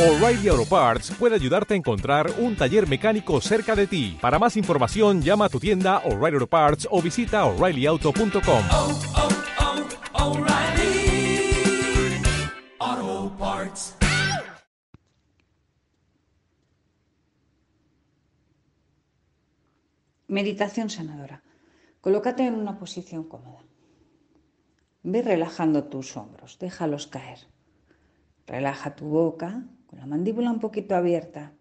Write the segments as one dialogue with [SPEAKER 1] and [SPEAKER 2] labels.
[SPEAKER 1] O'Reilly Auto Parts puede ayudarte a encontrar un taller mecánico cerca de ti. Para más información, llama a tu tienda O'Reilly Auto Parts o visita oreillyauto.com.
[SPEAKER 2] oh, oh, Parts.
[SPEAKER 3] Meditación sanadora. Colócate en una posición cómoda. Ve relajando tus hombros, déjalos caer. Relaja tu boca con la mandíbula un poquito abierta,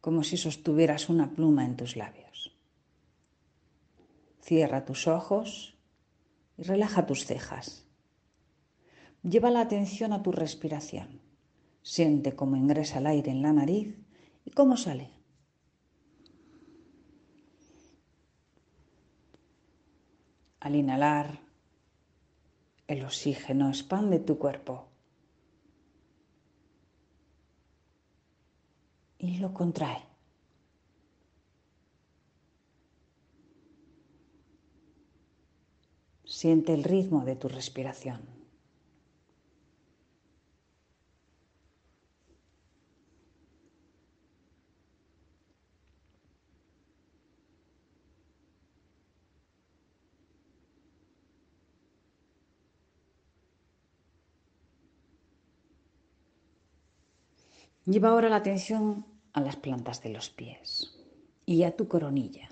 [SPEAKER 3] como si sostuvieras una pluma en tus labios. Cierra tus ojos y relaja tus cejas. Lleva la atención a tu respiración. Siente cómo ingresa el aire en la nariz y cómo sale. Al inhalar, el oxígeno expande tu cuerpo y lo contrae. Siente el ritmo de tu respiración. Lleva ahora la atención a las plantas de los pies y a tu coronilla.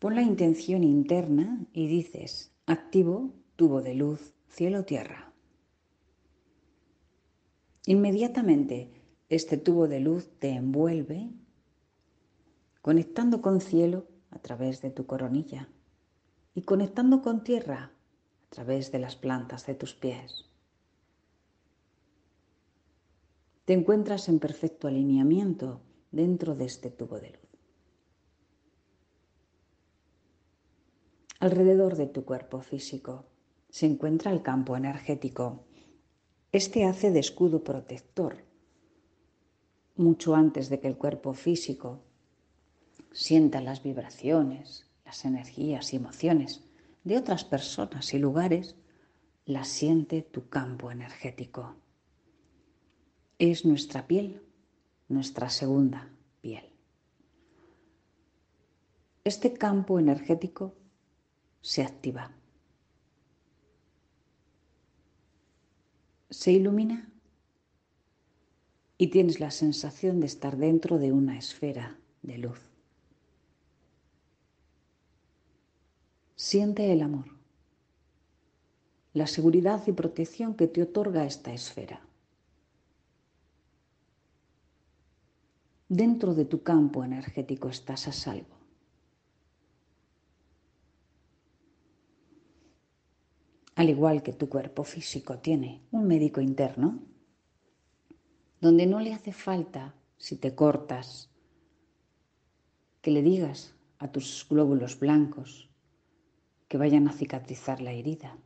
[SPEAKER 3] Pon la intención interna y dices, activo tubo de luz, cielo-tierra. Inmediatamente este tubo de luz te envuelve conectando con cielo a través de tu coronilla y conectando con tierra a través de las plantas de tus pies. Te encuentras en perfecto alineamiento dentro de este tubo de luz. Alrededor de tu cuerpo físico se encuentra el campo energético. Este hace de escudo protector mucho antes de que el cuerpo físico sienta las vibraciones, las energías y emociones de otras personas y lugares, las siente tu campo energético es nuestra piel, nuestra segunda piel. Este campo energético se activa, se ilumina y tienes la sensación de estar dentro de una esfera de luz. Siente el amor, la seguridad y protección que te otorga esta esfera. Dentro de tu campo energético estás a salvo. Al igual que tu cuerpo físico tiene un médico interno, donde no le hace falta, si te cortas, que le digas a tus glóbulos blancos que vayan a cicatrizar la herida,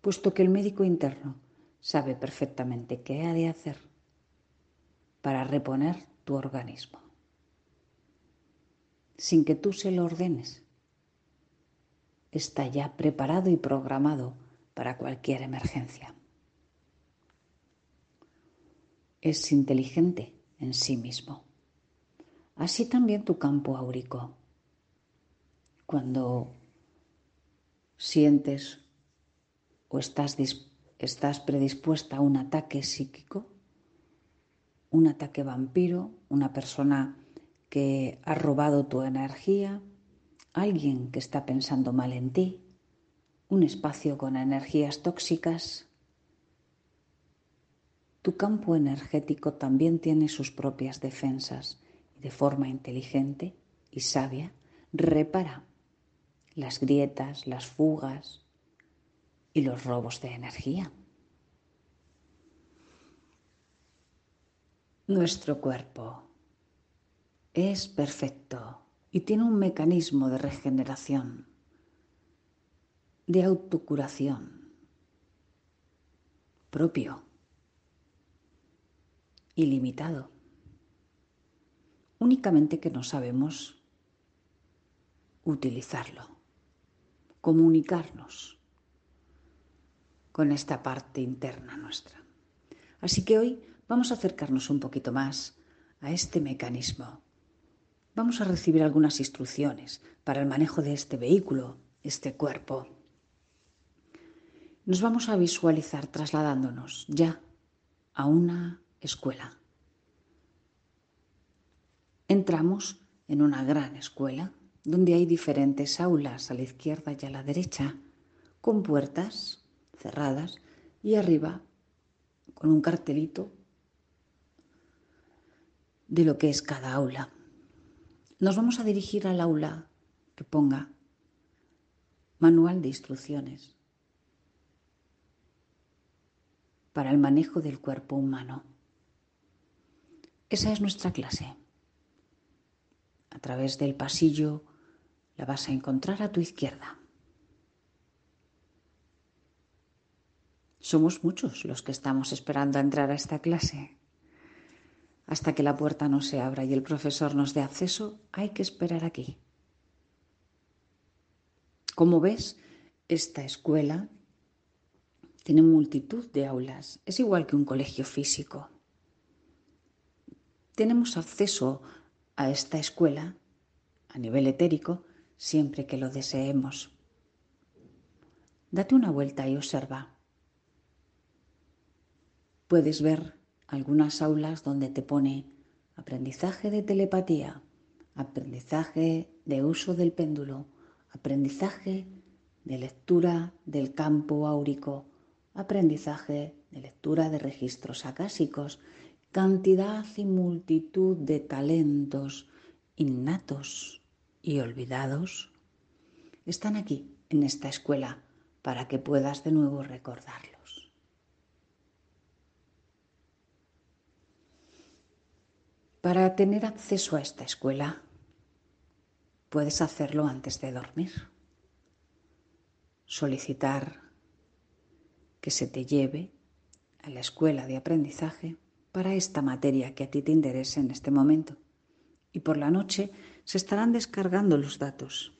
[SPEAKER 3] puesto que el médico interno sabe perfectamente qué ha de hacer para reponer tu organismo, sin que tú se lo ordenes. Está ya preparado y programado para cualquier emergencia. Es inteligente en sí mismo. Así también tu campo áurico. Cuando sientes o estás, estás predispuesta a un ataque psíquico, un ataque vampiro, una persona que ha robado tu energía, alguien que está pensando mal en ti, un espacio con energías tóxicas. Tu campo energético también tiene sus propias defensas y de forma inteligente y sabia repara las grietas, las fugas y los robos de energía. Nuestro cuerpo es perfecto y tiene un mecanismo de regeneración, de autocuración propio, ilimitado. Únicamente que no sabemos utilizarlo, comunicarnos con esta parte interna nuestra. Así que hoy vamos a acercarnos un poquito más a este mecanismo. Vamos a recibir algunas instrucciones para el manejo de este vehículo, este cuerpo. Nos vamos a visualizar trasladándonos ya a una escuela. Entramos en una gran escuela donde hay diferentes aulas a la izquierda y a la derecha, con puertas cerradas y arriba con un cartelito de lo que es cada aula. Nos vamos a dirigir al aula que ponga manual de instrucciones para el manejo del cuerpo humano. Esa es nuestra clase. A través del pasillo la vas a encontrar a tu izquierda. Somos muchos los que estamos esperando a entrar a esta clase. Hasta que la puerta no se abra y el profesor nos dé acceso, hay que esperar aquí. Como ves, esta escuela tiene multitud de aulas. Es igual que un colegio físico. Tenemos acceso a esta escuela a nivel etérico siempre que lo deseemos. Date una vuelta y observa. Puedes ver algunas aulas donde te pone aprendizaje de telepatía, aprendizaje de uso del péndulo, aprendizaje de lectura del campo áurico, aprendizaje de lectura de registros acásicos, cantidad y multitud de talentos innatos y olvidados están aquí en esta escuela para que puedas de nuevo recordarlos. Para tener acceso a esta escuela, puedes hacerlo antes de dormir. Solicitar que se te lleve a la escuela de aprendizaje para esta materia que a ti te interesa en este momento. Y por la noche se estarán descargando los datos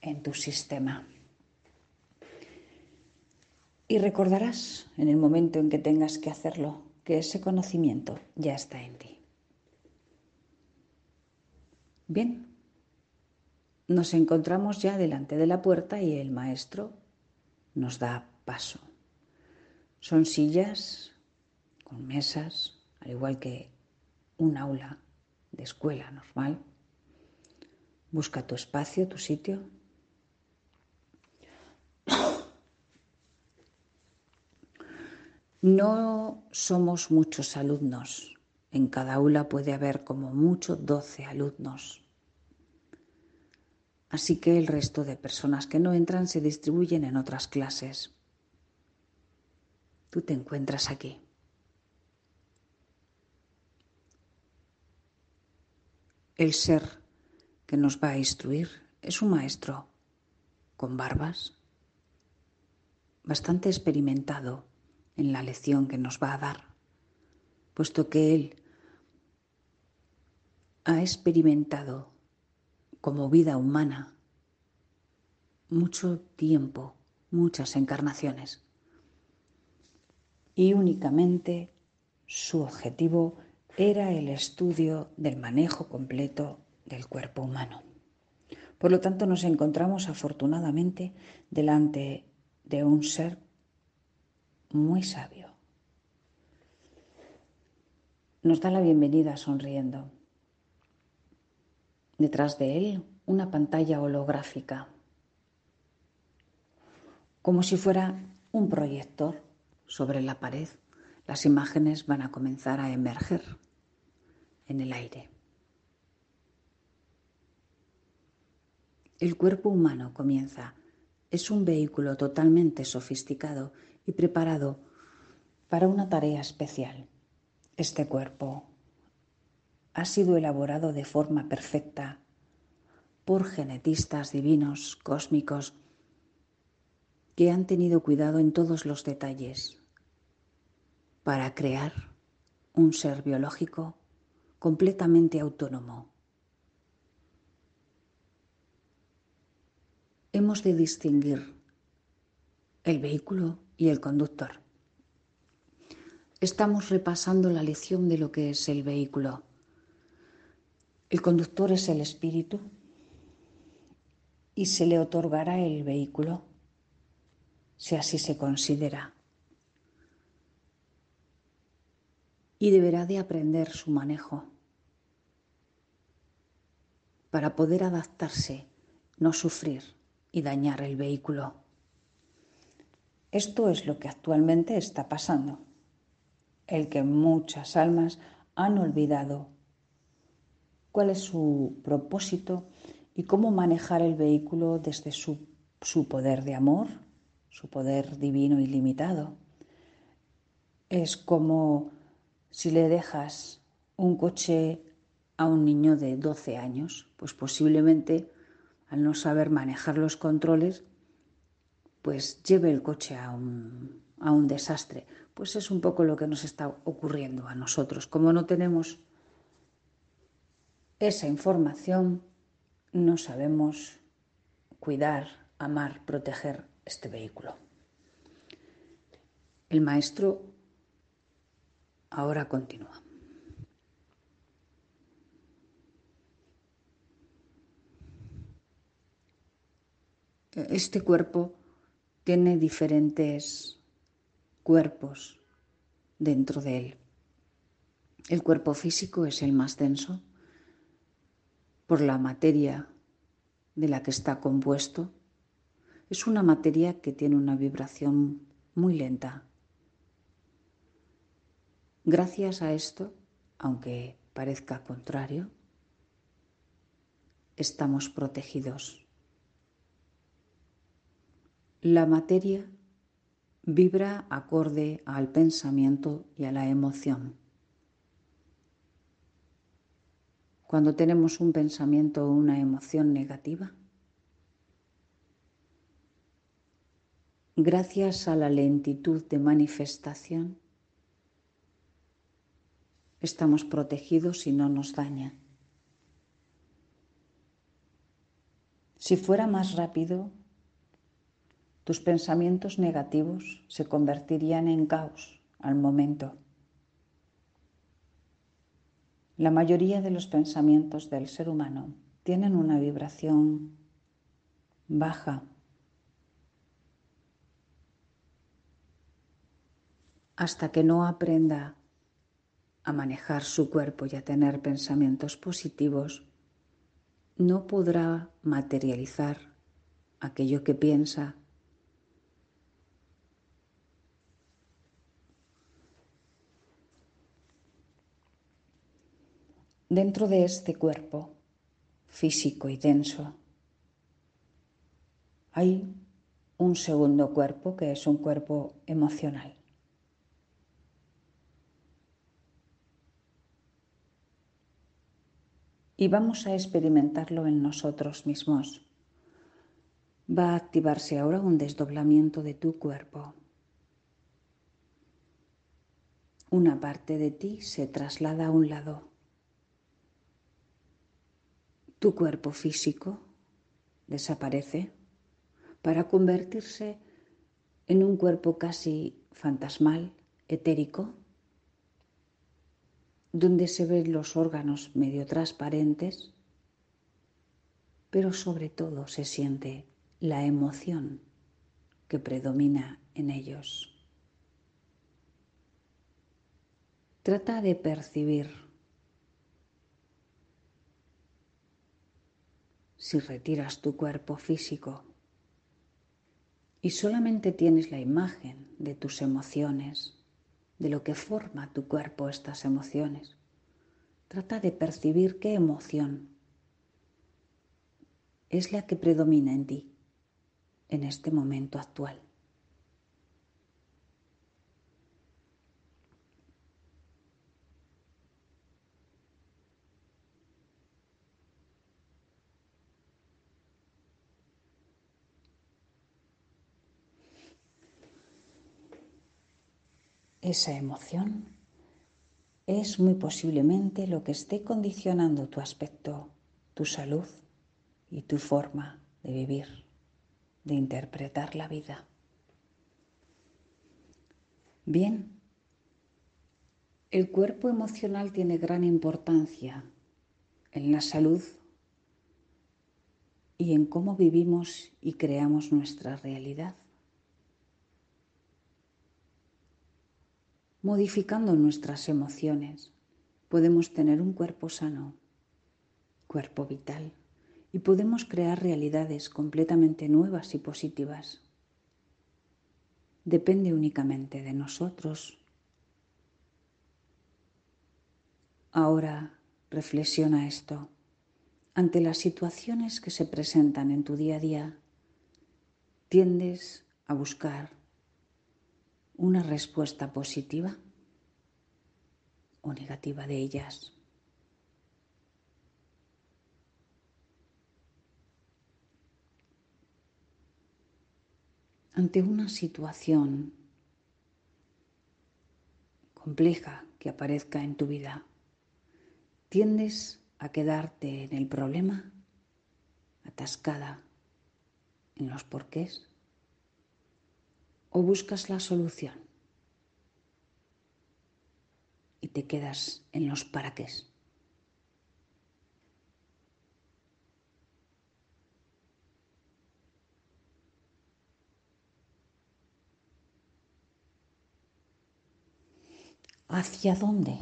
[SPEAKER 3] en tu sistema. Y recordarás en el momento en que tengas que hacerlo que ese conocimiento ya está en ti. Bien, nos encontramos ya delante de la puerta y el maestro nos da paso. Son sillas con mesas, al igual que un aula de escuela normal. Busca tu espacio, tu sitio No somos muchos alumnos. En cada aula puede haber como mucho 12 alumnos. Así que el resto de personas que no entran se distribuyen en otras clases. Tú te encuentras aquí. El ser que nos va a instruir es un maestro con barbas, bastante experimentado en la lección que nos va a dar, puesto que Él ha experimentado como vida humana mucho tiempo, muchas encarnaciones. Y únicamente su objetivo era el estudio del manejo completo del cuerpo humano. Por lo tanto, nos encontramos afortunadamente delante de un ser muy sabio. Nos da la bienvenida sonriendo. Detrás de él una pantalla holográfica, como si fuera un proyector sobre la pared. Las imágenes van a comenzar a emerger en el aire. El cuerpo humano comienza. Es un vehículo totalmente sofisticado y preparado para una tarea especial. Este cuerpo ha sido elaborado de forma perfecta por genetistas divinos, cósmicos, que han tenido cuidado en todos los detalles para crear un ser biológico completamente autónomo. Hemos de distinguir el vehículo y el conductor. estamos repasando la lección de lo que es el vehículo. El conductor es el espíritu y se le otorgará el vehículo si así se considera. Y deberá de aprender su manejo para poder adaptarse, no sufrir y dañar el vehículo. Esto es lo que actualmente está pasando, el que muchas almas han olvidado cuál es su propósito y cómo manejar el vehículo desde su, su poder de amor, su poder divino ilimitado. Es como si le dejas un coche a un niño de 12 años, pues posiblemente al no saber manejar los controles, pues lleve el coche a un, a un desastre. Pues es un poco lo que nos está ocurriendo a nosotros. Como no tenemos esa información, no sabemos cuidar, amar, proteger este vehículo. El maestro ahora continúa. Este cuerpo tiene diferentes cuerpos dentro de él. El cuerpo físico es el más denso por la materia de la que está compuesto es una materia que tiene una vibración muy lenta. Gracias a esto, aunque parezca contrario, estamos protegidos. La materia vibra acorde al pensamiento y a la emoción. Cuando tenemos un pensamiento o una emoción negativa, gracias a la lentitud de manifestación, estamos protegidos y no nos daña. Si fuera más rápido, tus pensamientos negativos se convertirían en caos al momento. La mayoría de los pensamientos del ser humano tienen una vibración baja hasta que no aprenda a manejar su cuerpo y a tener pensamientos positivos, no podrá materializar aquello que piensa. Dentro de este cuerpo físico y denso hay un segundo cuerpo que es un cuerpo emocional. y vamos a experimentarlo en nosotros mismos. Va a activarse ahora un desdoblamiento de tu cuerpo. Una parte de ti se traslada a un lado. Tu cuerpo físico desaparece para convertirse en un cuerpo casi fantasmal, etérico, donde se ven los órganos medio transparentes, pero sobre todo se siente la emoción que predomina en ellos. Trata de percibir si retiras tu cuerpo físico y solamente tienes la imagen de tus emociones, de lo que forma tu cuerpo estas emociones. Trata de percibir qué emoción es la que predomina en ti en este momento actual. Esa emoción es muy posiblemente lo que esté condicionando tu aspecto, tu salud y tu forma de vivir, de interpretar la vida. Bien, El cuerpo emocional tiene gran importancia en la salud y en cómo vivimos y creamos nuestra realidad. Modificando nuestras emociones, podemos tener un cuerpo sano, cuerpo vital, y podemos crear realidades completamente nuevas y positivas. Depende únicamente de nosotros. Ahora reflexiona esto. Ante las situaciones que se presentan en tu día a día, tiendes a buscar una respuesta positiva o negativa de ellas. Ante una situación compleja que aparezca en tu vida, tiendes a quedarte en el problema, atascada en los porqués, o buscas la solución y te quedas en los para qué. ¿Hacia dónde?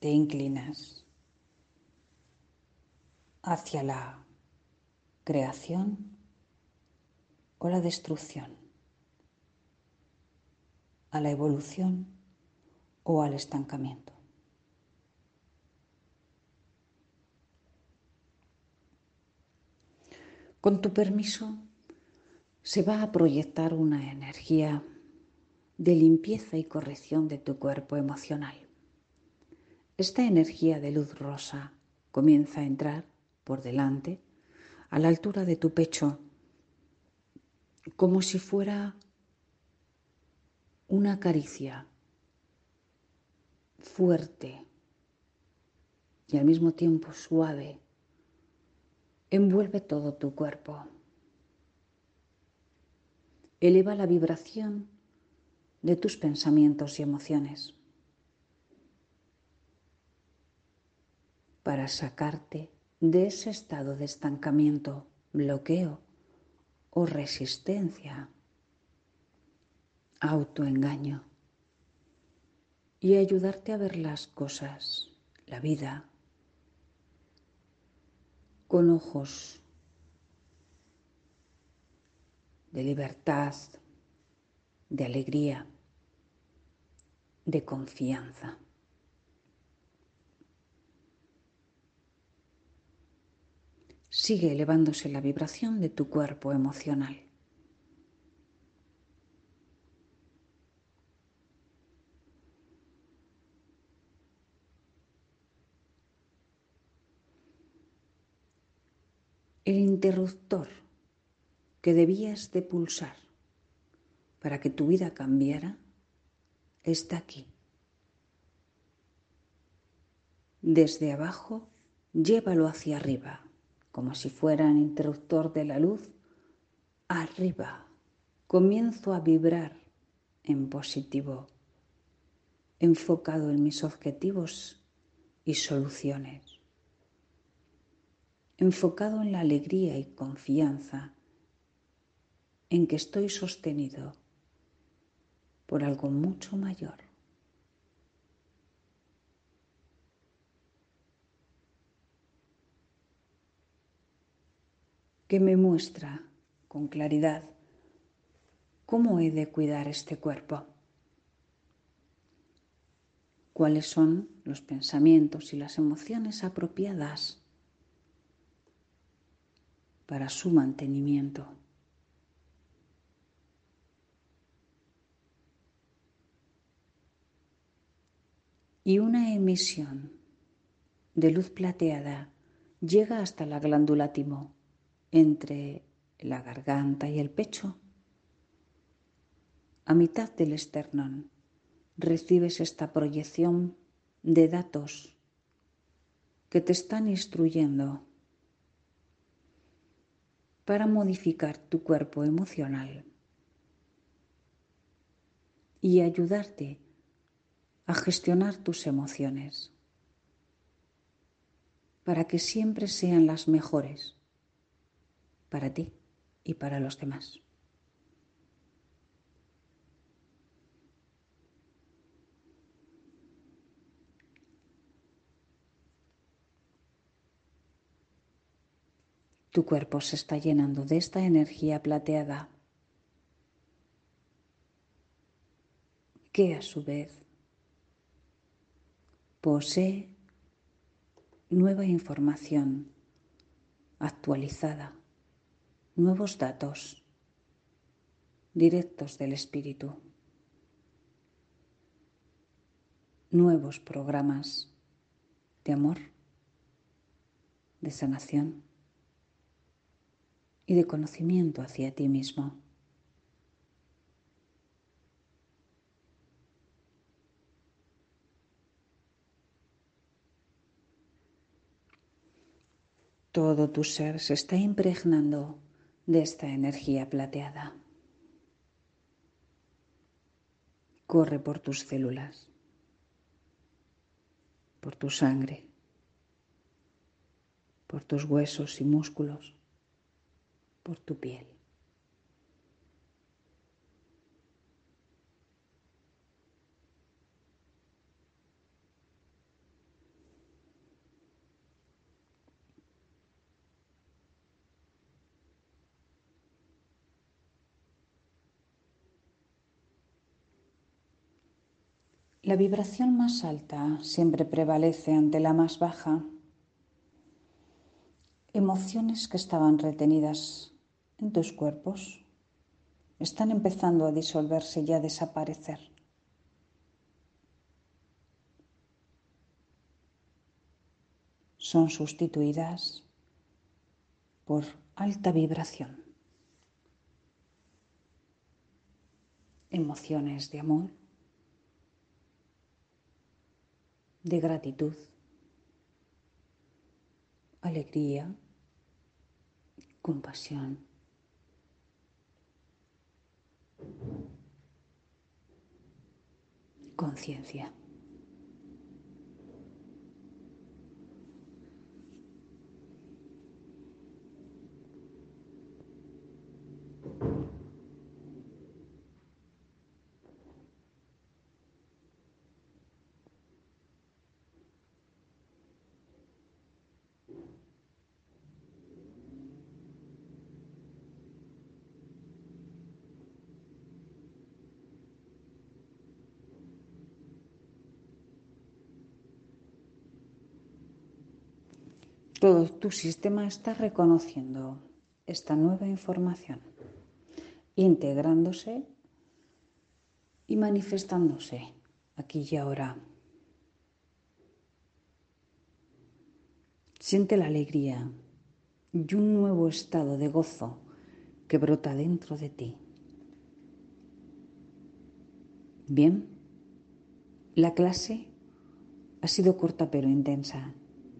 [SPEAKER 3] te inclinas hacia la creación o la destrucción, a la evolución o al estancamiento. Con tu permiso se va a proyectar una energía de limpieza y corrección de tu cuerpo emocional. Esta energía de luz rosa comienza a entrar por delante, a la altura de tu pecho, como si fuera una caricia fuerte y al mismo tiempo suave. Envuelve todo tu cuerpo. Eleva la vibración de tus pensamientos y emociones. para sacarte de ese estado de estancamiento, bloqueo o resistencia, autoengaño y ayudarte a ver las cosas, la vida, con ojos de libertad, de alegría, de confianza. Sigue elevándose la vibración de tu cuerpo emocional. El interruptor que debías de pulsar para que tu vida cambiara está aquí. Desde abajo, llévalo hacia arriba como si fuera un interruptor de la luz, arriba. Comienzo a vibrar en positivo, enfocado en mis objetivos y soluciones, enfocado en la alegría y confianza en que estoy sostenido por algo mucho mayor. Que me muestra con claridad cómo he de cuidar este cuerpo, cuáles son los pensamientos y las emociones apropiadas para su mantenimiento. Y una emisión de luz plateada llega hasta la glándula timo entre la garganta y el pecho. A mitad del esternón recibes esta proyección de datos que te están instruyendo para modificar tu cuerpo emocional y ayudarte a gestionar tus emociones para que siempre sean las mejores para ti y para los demás. Tu cuerpo se está llenando de esta energía plateada que a su vez posee nueva información actualizada, nuevos datos directos del espíritu, nuevos programas de amor, de sanación y de conocimiento hacia ti mismo. Todo tu ser se está impregnando de esta energía plateada. Corre por tus células, por tu sangre, por tus huesos y músculos, por tu piel. La vibración más alta siempre prevalece ante la más baja. Emociones que estaban retenidas en tus cuerpos están empezando a disolverse y a desaparecer. Son sustituidas por alta vibración. Emociones de amor, de gratitud, alegría, compasión. Conciencia. Todo tu sistema está reconociendo esta nueva información, integrándose y manifestándose aquí y ahora. Siente la alegría y un nuevo estado de gozo que brota dentro de ti. Bien, la clase ha sido corta pero intensa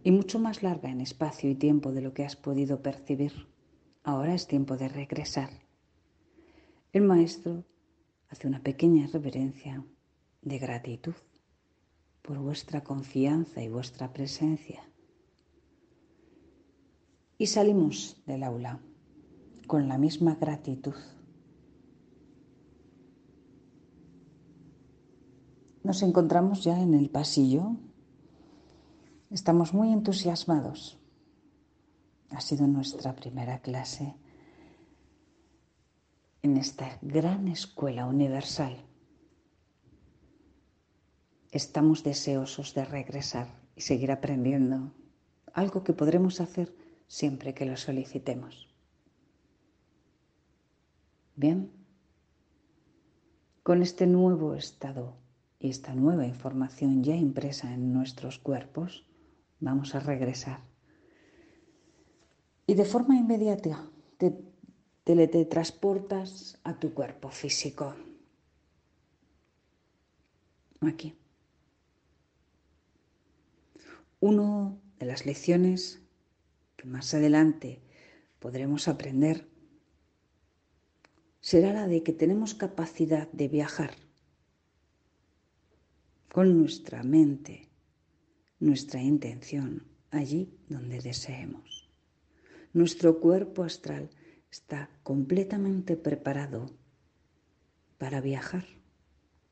[SPEAKER 3] y mucho más larga en espacio y tiempo de lo que has podido percibir. Ahora es tiempo de regresar. El maestro hace una pequeña reverencia de gratitud por vuestra confianza y vuestra presencia. Y salimos del aula con la misma gratitud. Nos encontramos ya en el pasillo Estamos muy entusiasmados. Ha sido nuestra primera clase en esta gran escuela universal. Estamos deseosos de regresar y seguir aprendiendo, algo que podremos hacer siempre que lo solicitemos. Bien, con este nuevo estado y esta nueva información ya impresa en nuestros cuerpos, Vamos a regresar. Y de forma inmediata te teletransportas a tu cuerpo físico. Aquí. Una de las lecciones que más adelante podremos aprender será la de que tenemos capacidad de viajar con nuestra mente, nuestra intención, allí donde deseemos. Nuestro cuerpo astral está completamente preparado para viajar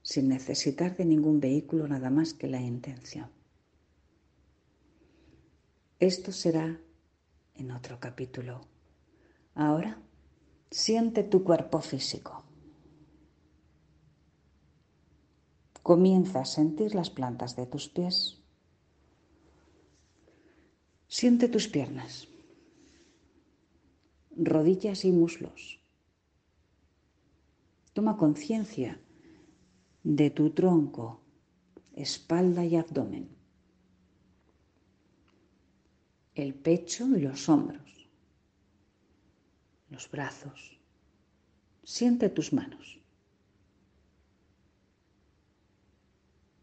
[SPEAKER 3] sin necesitar de ningún vehículo nada más que la intención. Esto será en otro capítulo. Ahora, siente tu cuerpo físico. Comienza a sentir las plantas de tus pies. Siente tus piernas, rodillas y muslos. Toma conciencia de tu tronco, espalda y abdomen, el pecho y los hombros, los brazos. Siente tus manos.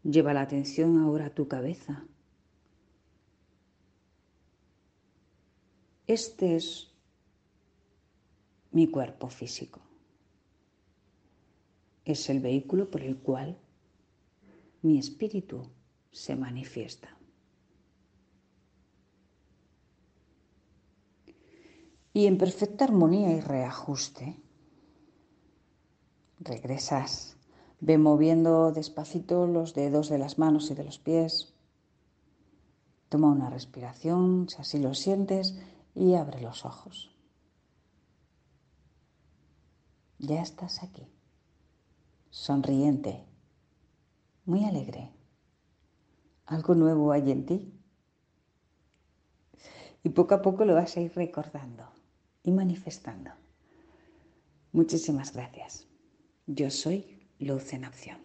[SPEAKER 3] Lleva la atención ahora a tu cabeza. Este es mi cuerpo físico es el vehículo por el cual mi espíritu se manifiesta. Y en perfecta armonía y reajuste, regresas, ve moviendo despacito los dedos de las manos y de los pies. Toma una respiración, si así lo sientes, y abre los ojos. Ya estás aquí sonriente, muy alegre. Algo nuevo hay en ti. Y poco a poco lo vas a ir recordando y manifestando. Muchísimas gracias. Yo soy Luz en Acción.